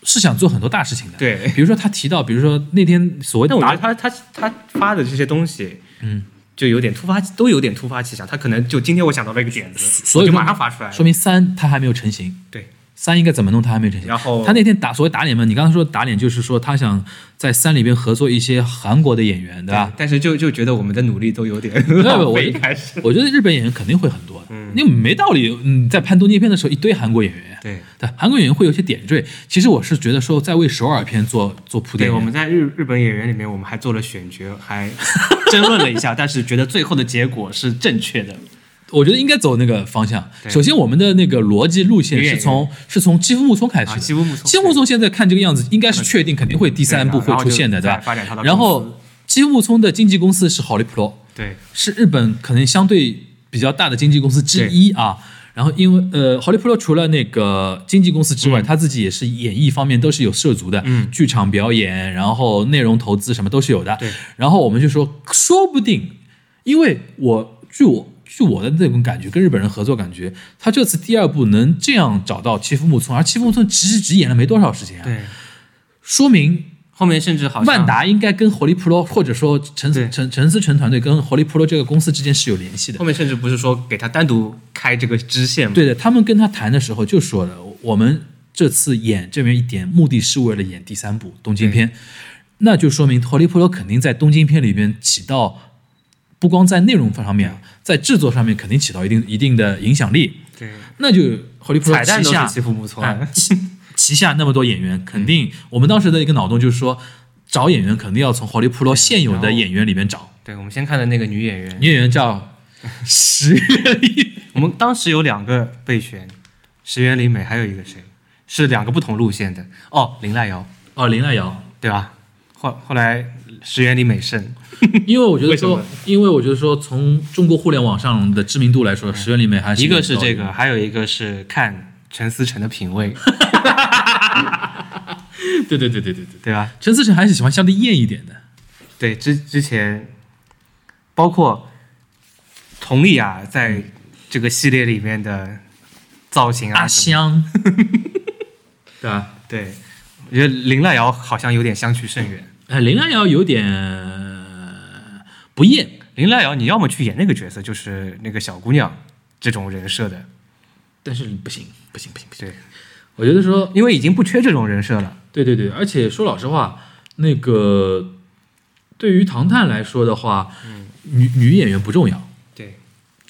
是想做很多大事情的。对比如说他提到，比如说那天所谓但我觉打得他他他发的这些东西，嗯，就有点突发，都有点突发奇想。他可能就今天我想到了一个点子，所以就马上发出来。说明三他还没有成型。对，三应该怎么弄，他还没有成型。然后他那天打所谓打脸嘛，你刚刚说打脸就是说他想在三里边合作一些韩国的演员，对吧？但是就就觉得我们的努力都有点 [LAUGHS] 我费。一开始，我觉得日本演员肯定会很多的，嗯因为没道理。嗯，在拍东京片的时候，一堆韩国演员，对对，韩国演员会有些点缀。其实我是觉得说，在为首尔片做做铺垫。对，我们在日日本演员里面，我们还做了选角，还争论了一下，但是觉得最后的结果是正确的。我觉得应该走那个方向。首先，我们的那个逻辑路线是从是从基夫木聪开始啊，的。西部木聪，基夫木聪现在看这个样子，应该是确定肯定会第三部会出现的，对吧？然后就再发展他的然公司后基夫木聪的经纪公司是好利普罗，对是日本可能相对比较大的经纪公司之一啊。然后因为呃，好利普罗除了那个经纪公司之外，他自己也是演艺方面都是有涉足的，嗯剧场表演，然后内容投资什么都是有的。对，然后我们就说，说不定，因为我据我据我的那种感觉，跟日本人合作感觉，他这次第二部能这样找到欺负木村，而欺负木村其实只演了没多少时间啊，对，说明后面甚至好像万达应该跟活力 Pro 或者说陈对。陈陈思诚团队跟活力 Pro 这个公司之间是有联系的。后。面甚至不是说给他单独开这个支线嘛，对的，他们跟他谈的时候就说了，我们这次演这边一点目的是为了演第三部东京片，那就说明活力 Pro 肯定在东京片里边起到不光在内容方面啊，在制作上面肯定起到一定一定的影响力。对，那就活力 Pro 彩蛋旗下旗旗下那么多演员，肯定我们当时的一个脑洞就是说，找演员肯定要从活力 Pro 现有的演员里面找。对，我们先看的那个女演员，女演员叫石原里，我们当时有两个备选，石原里美，还有一个谁，是两个不同路线的。哦，林濑遥，哦，林濑遥。对吧？后后来石原里美胜，因为我觉得说为，因为我觉得说，从中国互联网上的知名度来说，石原里美还是一个是这个，还有一个是看陈思诚的品味，[LAUGHS] 对对对对对对，对吧？陈思诚还是喜欢相对艳一点的。对，之之前包括佟丽娅在这个系列里面的造型啊，阿什么香，[LAUGHS] 对吧？对，我觉得林濑遥好像有点相去甚远。哎，林濑遥有点不厌，林濑遥，你要么去演那个角色，就是那个小姑娘这种人设的，但是不行，不行，不行，不行。我觉得说，因为已经不缺这种人设了。对对对，而且说老实话，那个对于唐探来说的话，女女演员不重要，对，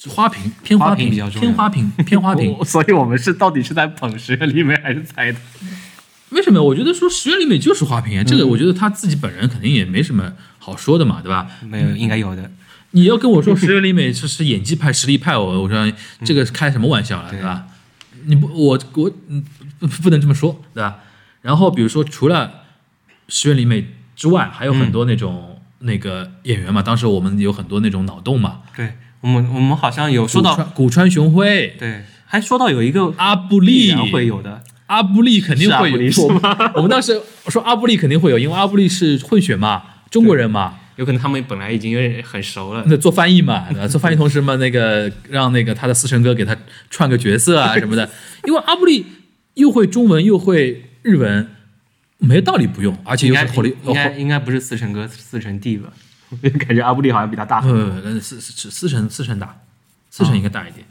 花瓶偏花花瓶瓶比较重要偏花瓶偏花瓶。[LAUGHS] 我所以我们是到底是在捧石原里美还是猜的？为什么？我觉得说石原里美就是花瓶啊，这个我觉得她自己本人肯定也没什么好说的嘛，对吧？没有，应该有的。你要跟我说 [LAUGHS] 石原里美是是演技派、实力派，我我说这个开什么玩笑了，对吧？你不，我我嗯不不能这么说，对吧？然后比如说除了石原里美之外，还有很多那种、那个演员嘛，当时我们有很多那种脑洞嘛，对，我们我们好像有说到，古川雄辉、对，还说到有一个阿布利必然会有的，阿布利肯定会有。我们 [LAUGHS] 我们当时说阿布利肯定会有，因为阿布利是混血嘛，中国人嘛，有可能他们本来已经有点很熟了。那做翻译嘛，对吧？做翻译同时嘛，那个让那个他的思成哥给他串个角色啊 [LAUGHS] 什么的，因为阿布利又会中文又会日文，没道理不用，而且又是火力，应该应该不是四成哥，四成弟吧？感觉阿布利好像比他大。呃，四四四成四成大，四成应该大一点。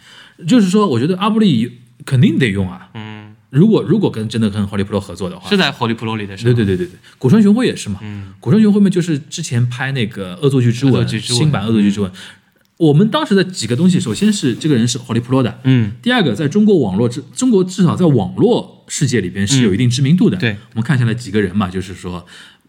就是说，我觉得阿布利肯定得用啊。嗯，如果如果跟真的跟 Holy Pro 合作的话，是在 Holy Pro 里的是吧？对对对对对，古川雄辉也是嘛。嗯，古川雄辉嘛，就是之前拍那个《恶作剧之吻新版《恶作剧之吻》，我们当时的几个东西，首先是这个人是 Holy Pro 的，嗯，第二个，在中国网络之中国至少在网络世界里边是有一定知名度的。对我们看下来几个人嘛，就是说，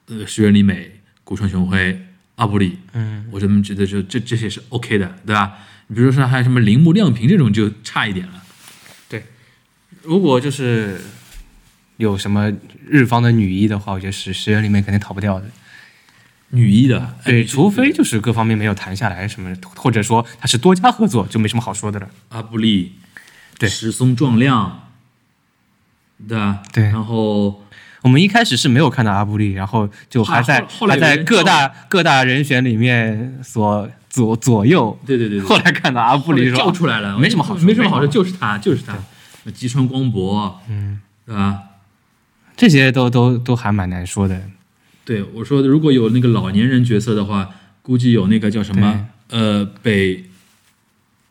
呃，石原里美、古川雄辉、阿布里，嗯，我这么觉得就这这些是 OK 的，对吧？你比如说还有什么铃木亮平这种就差一点了。如果就是有什么日方的女一的话，我觉得十十人里面肯定逃不掉的。女一的，哎对，除非就是各方面没有谈下来什么，或者说他是多家合作，就没什么好说的了。阿布利，对石松壮亮，对吧？对然后我们一开始是没有看到阿布利，然后就还在还在各大各大人选里面所左左右。对对对对后来看到阿布利说救出来了，没什么好说，没什么好说，说，就是他，就是他，吉川光博，嗯，对吧？这些都都都还蛮难说的。对我说，如果有那个老年人角色的话，估计有那个叫什么呃北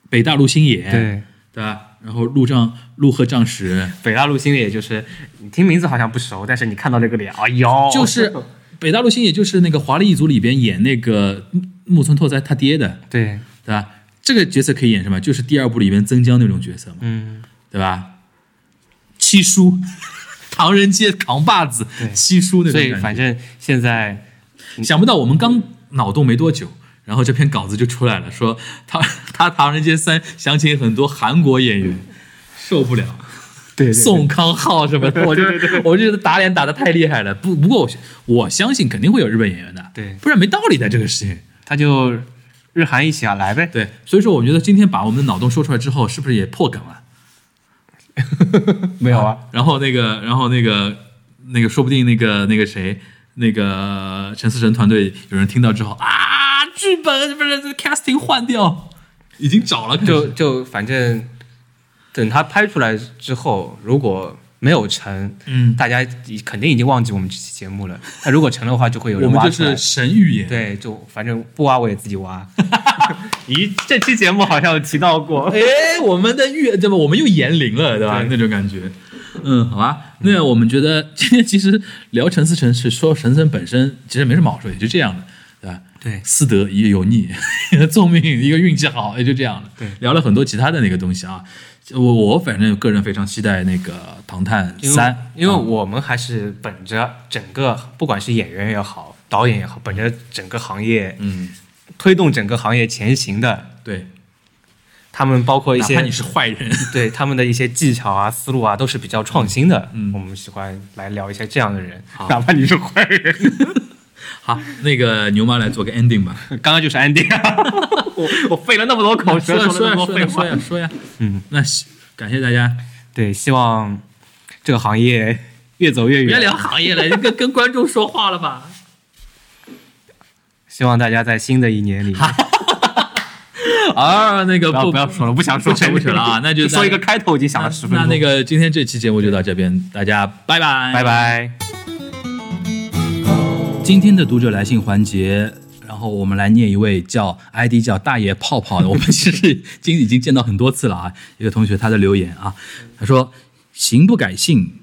北大陆星野，对，对吧？然后陆丈陆贺丈史，北大陆星野就是你听名字好像不熟，但是你看到这个脸，哎呦，就是北大陆星野，就是那个华丽一族里边演那个木村拓哉他爹的，对，对吧？这个角色可以演什么？就是第二部里边曾江那种角色嘛，嗯，对吧？七叔，[LAUGHS] 唐人街扛把子对，七叔那所种感觉。以反正现在想不到我们刚脑洞没多久，然后这篇稿子就出来了，说他 [LAUGHS] 他《唐人街三》想请很多韩国演员，受不了。对宋康昊什么的，我就我就觉得打脸打的太厉害了。不不过我我相信肯定会有日本演员的，对不然没道理的这个事情。他就日韩一起啊，来呗。对，所以说我觉得今天把我们的脑洞说出来之后，是不是也破梗了？[LAUGHS] 没有啊，然后那个，然后那个，那个，说不定那个那个谁，那个陈思诚团队有人听到之后啊，剧本不是这个 casting 换掉，已经找了，就就反正等他拍出来之后，如果没有成，嗯，大家肯定已经忘记我们这期节目了。那如果成的话，就会有我们就人挖出来。是神预言，对，就反正不挖我也自己挖。[LAUGHS] 咦，这期节目好像有提到过。[LAUGHS] 哎，我们的预对吧？我们又言灵了，对吧？对那种感觉。嗯，好吧。那我们觉得今天其实聊陈思诚是说陈思诚本身其实没什么好说，也就这样的，对吧？对私德一个油腻，一 [LAUGHS] 个聪明，一个运气好，也就这样了。对聊了很多其他的那个东西啊。我我反正个人非常期待那个《唐探三》，因为啊我们还是本着整个，不管是演员也好，导演也好，本着整个行业嗯，推动整个行业前行的，对，他们包括一些哪怕你是坏人，[LAUGHS] 对他们的一些技巧啊、思路啊，都是比较创新的。嗯我们喜欢来聊一些这样的人，好哪怕你是坏人。[LAUGHS] 好，那个牛妈来做个 ending 吧。刚刚就是安迪，[LAUGHS] 我我费了那么多口舌，说呀说了那么多废话说呀说呀说。呀，嗯，那希感谢大家。对，希望这个行业越走越远。别聊行业了，跟跟观众说话了吧。希望大家在新的一年里面，[LAUGHS] 啊，那个不要不要说了，不想说不扯不扯了啊，那就说一个开头已经想了十分钟。那那个今天这期节目就到这边，大家拜拜，拜。拜。今天的读者来信环节，然后我们来念一位叫 ID 叫大爷泡泡的，我们其实今已经见到很多次了啊。一个同学他的留言啊，他说：“行不改姓，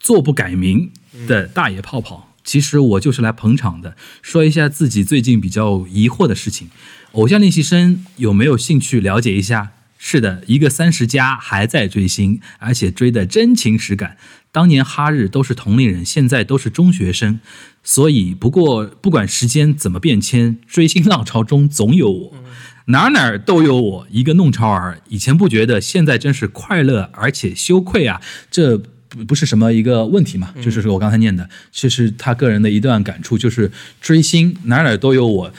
坐不改名的大爷泡泡。”其实我就是来捧场的，说一下自己最近比较疑惑的事情。偶像练习生有没有兴趣了解一下？是的，一个三十加还在追星，而且追的真情实感。当年哈日都是同龄人，现在都是中学生，所以不过不管时间怎么变迁，追星浪潮中总有我，哪哪都有我，一个弄潮儿。以前不觉得，现在真是快乐而且羞愧啊！这不不是什么一个问题嘛，就是说我刚才念的，其实他个人的一段感触，就是追星哪哪都有我。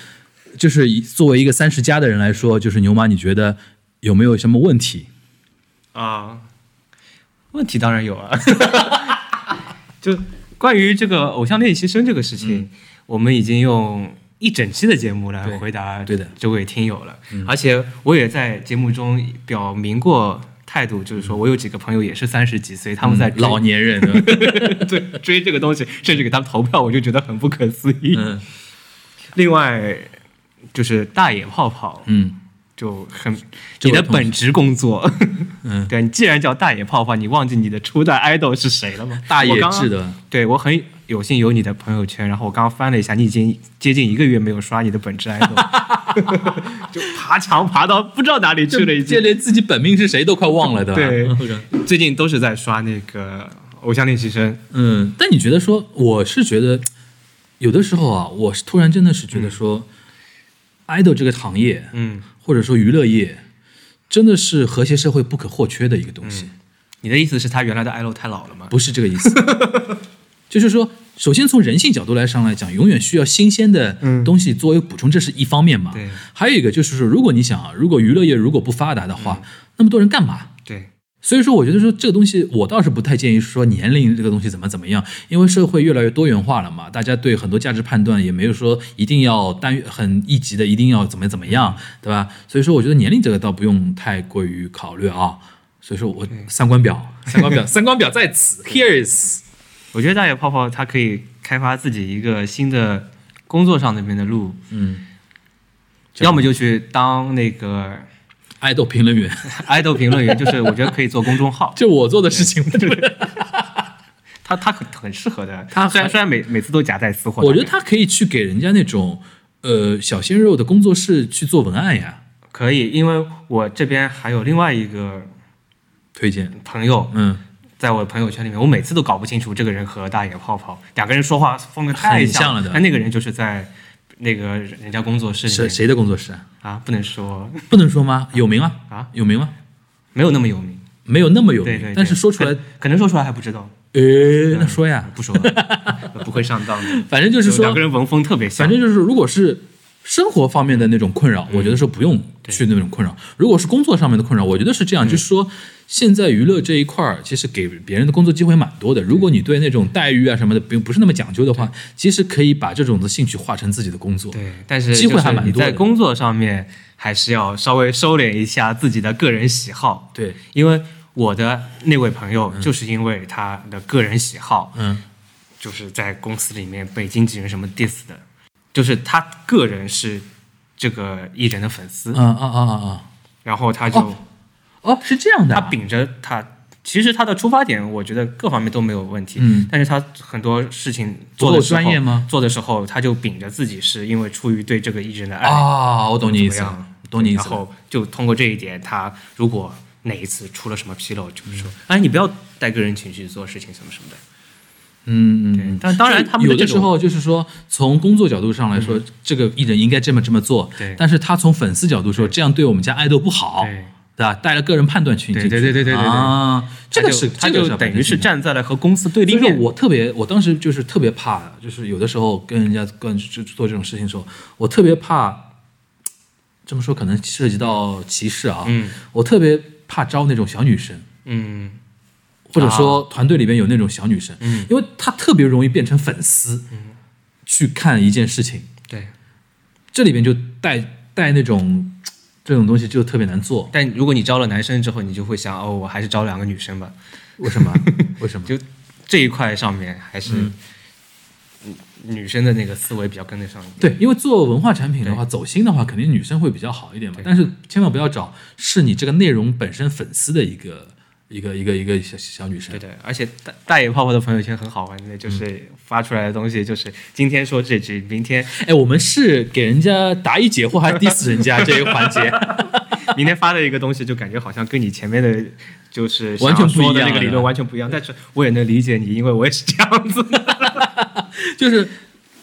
就是作为一个三十加的人来说，就是牛马，你觉得有没有什么问题？啊，问题当然有啊，[LAUGHS] 就关于这个偶像练习生这个事情，我们已经用一整期的节目来回答对的。这位听友了，而且我也在节目中表明过态度，就是说我有几个朋友也是三十几岁，他们在追老年人，[LAUGHS] 对追这个东西，甚至给他们投票，我就觉得很不可思议。嗯。[LAUGHS] 另外就是大野泡泡，嗯。就很你的本职工作，嗯，[LAUGHS] 对你既然叫大野泡泡，你忘记你的初代 idol 是谁了吗？大野智的，对我很有幸有你的朋友圈，然后我刚刚翻了一下，你已经接近一个月没有刷你的本职 idol，[LAUGHS] 就爬墙爬到不知道哪里去了，已经。这连自己本命是谁都快忘了，对吧？对 [LAUGHS] 最近都是在刷那个偶像练习生，嗯，但你觉得说，我是觉得有的时候啊，我是突然真的是觉得说、idol 这个行业，嗯，或者说娱乐业，真的是和谐社会不可或缺的一个东西，你的意思是他原来的 idol 太老了吗？不是这个意思。[LAUGHS] 就是说，首先从人性角度来上来讲，永远需要新鲜的东西作为补充，这是一方面嘛。对还有一个就是说，如果你想啊，如果娱乐业如果不发达的话，那么多人干嘛？对，所以说，我觉得说这个东西，我倒是不太建议说年龄这个东西怎么怎么样，因为社会越来越多元化了嘛，大家对很多价值判断也没有说一定要单很一级的，一定要怎么怎么样，对吧？所以说，我觉得年龄这个倒不用太过于考虑啊。所以说我三观表，三观表，[LAUGHS] 三观表在此，here is，我觉得大野泡泡他可以开发自己一个新的工作上那边的路，嗯，要么就去当那个爱豆评论员，[LAUGHS] idol 评论员，就是我觉得可以做公众号，[LAUGHS] 就我做的事情？[LAUGHS] 他他很很适合的。他虽然虽然每每次都夹带私货，我觉得他可以去给人家那种呃小鲜肉的工作室去做文案呀，可以，因为我这边还有另外一个推荐，朋友，嗯，在我的朋友圈里面，我每次都搞不清楚这个人和大野泡泡两个人说话风格太很像了的但那个人就是在那个人家工作室里面谁谁的工作室啊？啊，不能说 [LAUGHS] 不能说吗？有名吗？啊，[LAUGHS] 有名吗？没有那么有名，没有那么有名，对对对但是说出来，可可能说出来还不知道，诶，那说呀，不说，不会上当的。[LAUGHS] 反正就是说两个，人文风特别像，反正就是，如果是生活方面的那种困扰，我觉得说不用去那种困扰。如果是工作上面的困扰，我觉得是这样，就是说，现在娱乐这一块儿，其实给别人的工作机会蛮多的。如果你对那种待遇啊什么的不不是那么讲究的话，其实可以把这种的兴趣化成自己的工作。对，但是机会还蛮多在工作上面还是要稍微收敛一下自己的个人喜好，对，因为我的那位朋友就是因为他的个人喜好，嗯，就是在公司里面被经纪人什么 diss 的，就是他个人是这个艺人的粉丝，嗯嗯嗯嗯嗯！然后他就、哦哦，是这样的啊，他秉着他。其实他的出发点，我觉得各方面都没有问题。嗯但是他很多事情做的时候专业吗做的时候，他就秉着自己是因为出于对这个艺人的爱，啊，我懂你意思懂你意思了。然后就通过这一点，他如果哪一次出了什么纰漏，就是说，哎，你不要带个人情绪做事情什么什么的。嗯嗯，但当然他们有的时候就是说，从工作角度上来说，这个艺人应该这么这么做。对但是他从粉丝角度说，这样对我们家爱豆不好，对对吧？带了个人判断去进去。对对对对对对对啊，这个是他这个就等于是站。在了和公司对立面。我特别，我当时就是特别怕，就是有的时候跟人家跟就做这种事情的时候，我特别怕，这么说可能涉及到歧视啊，嗯我特别怕招那种小女生，嗯或者说团队里边有那种小女生，嗯，因为她特别容易变成粉丝，嗯去看一件事情，对。这里边就带带那种这种东西就特别难做，但如果你招了男生之后，你就会想，哦，我还是招两个女生吧。为什么？[LAUGHS] 为什么？就这一块上面还是女生的那个思维比较跟得上一点。对，因为做文化产品的话，走心的话，肯定女生会比较好一点嘛。但是千万不要找是你这个内容本身粉丝的一个一个一个一个小小女生对。对，而且大大野泡泡的朋友圈很好玩的，嗯就是发出来的东西，就是今天说这句，明天哎，我们是给人家答疑解惑，还是 diss 人家这一个环节？[LAUGHS] 明天发的一个东西，就感觉好像跟你前面的，就是完全不一样那个理论完全不一样。但是我也能理解你，因为我也是这样子的。[LAUGHS] 就是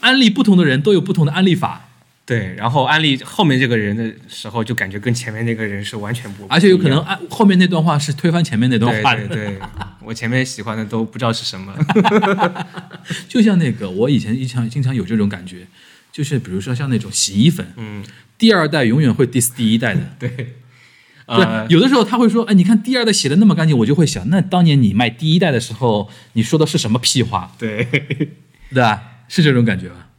安利不同的人都有不同的安利法，对，然后安利后面这个人的时候，就感觉跟前面那个人是完全不，而且有可能安后面那段话是推翻前面那段话的。对对对，我前面喜欢的都不知道是什么。[LAUGHS] 就像那个我以前经常经常有这种感觉，就是比如说像那种洗衣粉，嗯，第二代永远会 diss 第一代的。[LAUGHS] 对，对呃，，有的时候他会说，哎，你看第二代洗的那么干净，我就会想，那当年你卖第一代的时候，你说的是什么屁话，对，对吧？是这种感觉吧？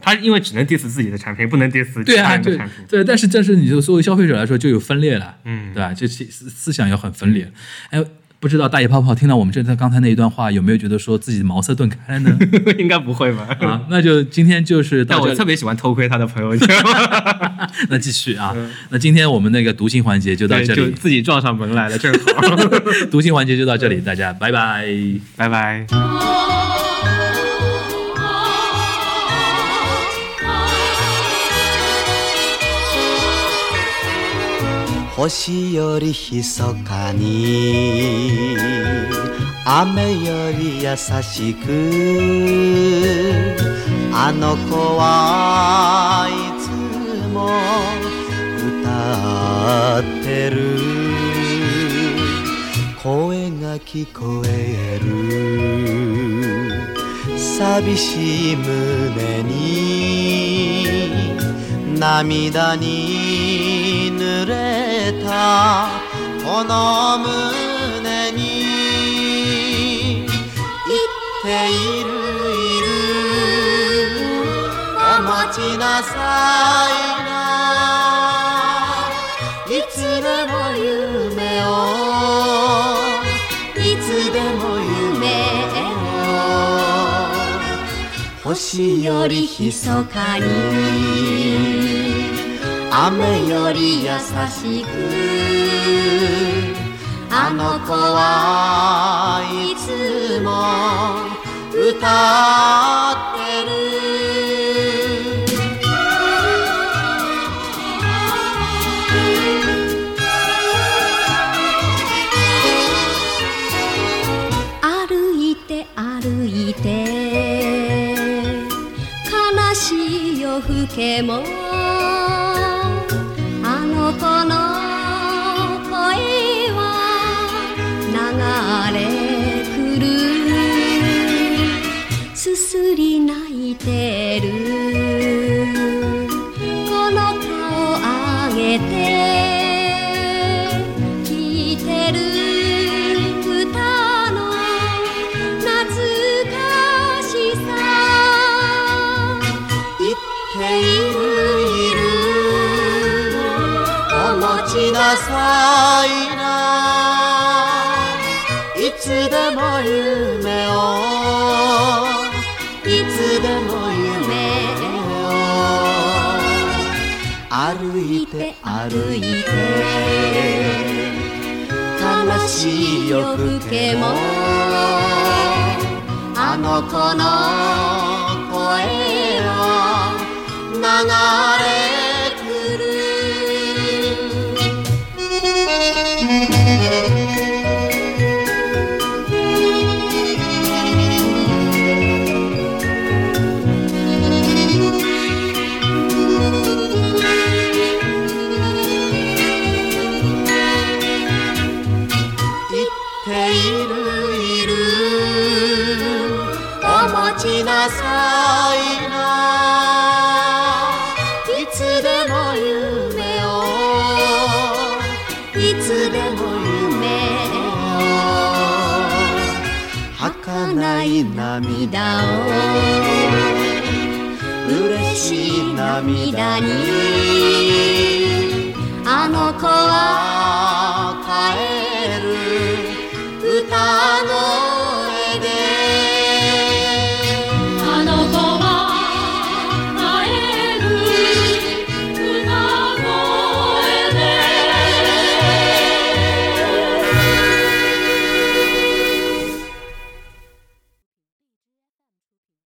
他因为只能 diss 自己的产品，不能 diss 其他人的产品。对，但是但是你就作为消费者来说就有分裂了，嗯对吧？就思思想要很分裂。哎，不知道大爷泡泡听到我们这刚才那一段话，有没有觉得说自己茅塞顿开了呢？[LAUGHS] 应该不会吧？啊，那就今天就是到但我特别喜欢偷窥他的朋友圈，[LAUGHS] 那继续啊，那今天我们那个读心环节就到，这里，就自己撞上门来了，正好。[LAUGHS] 读心环节就到这里，大家拜拜。拜拜。星より密かに雨より優しくあの子はいつも歌ってる。声が聞こえる。寂しい胸に涙に濡れたこの胸に言っているいるお待ちなさいな。いつでも夢をいつでも夢を星より密かに。雨より優しく。あの子はいつも歌ってる。歩いて歩いて。悲しい夜更けも。ないな。いつでも夢を。いつでも夢を。歩いて歩いて。悲しい夜更けも。あの子の声は流れ涙に。あの子は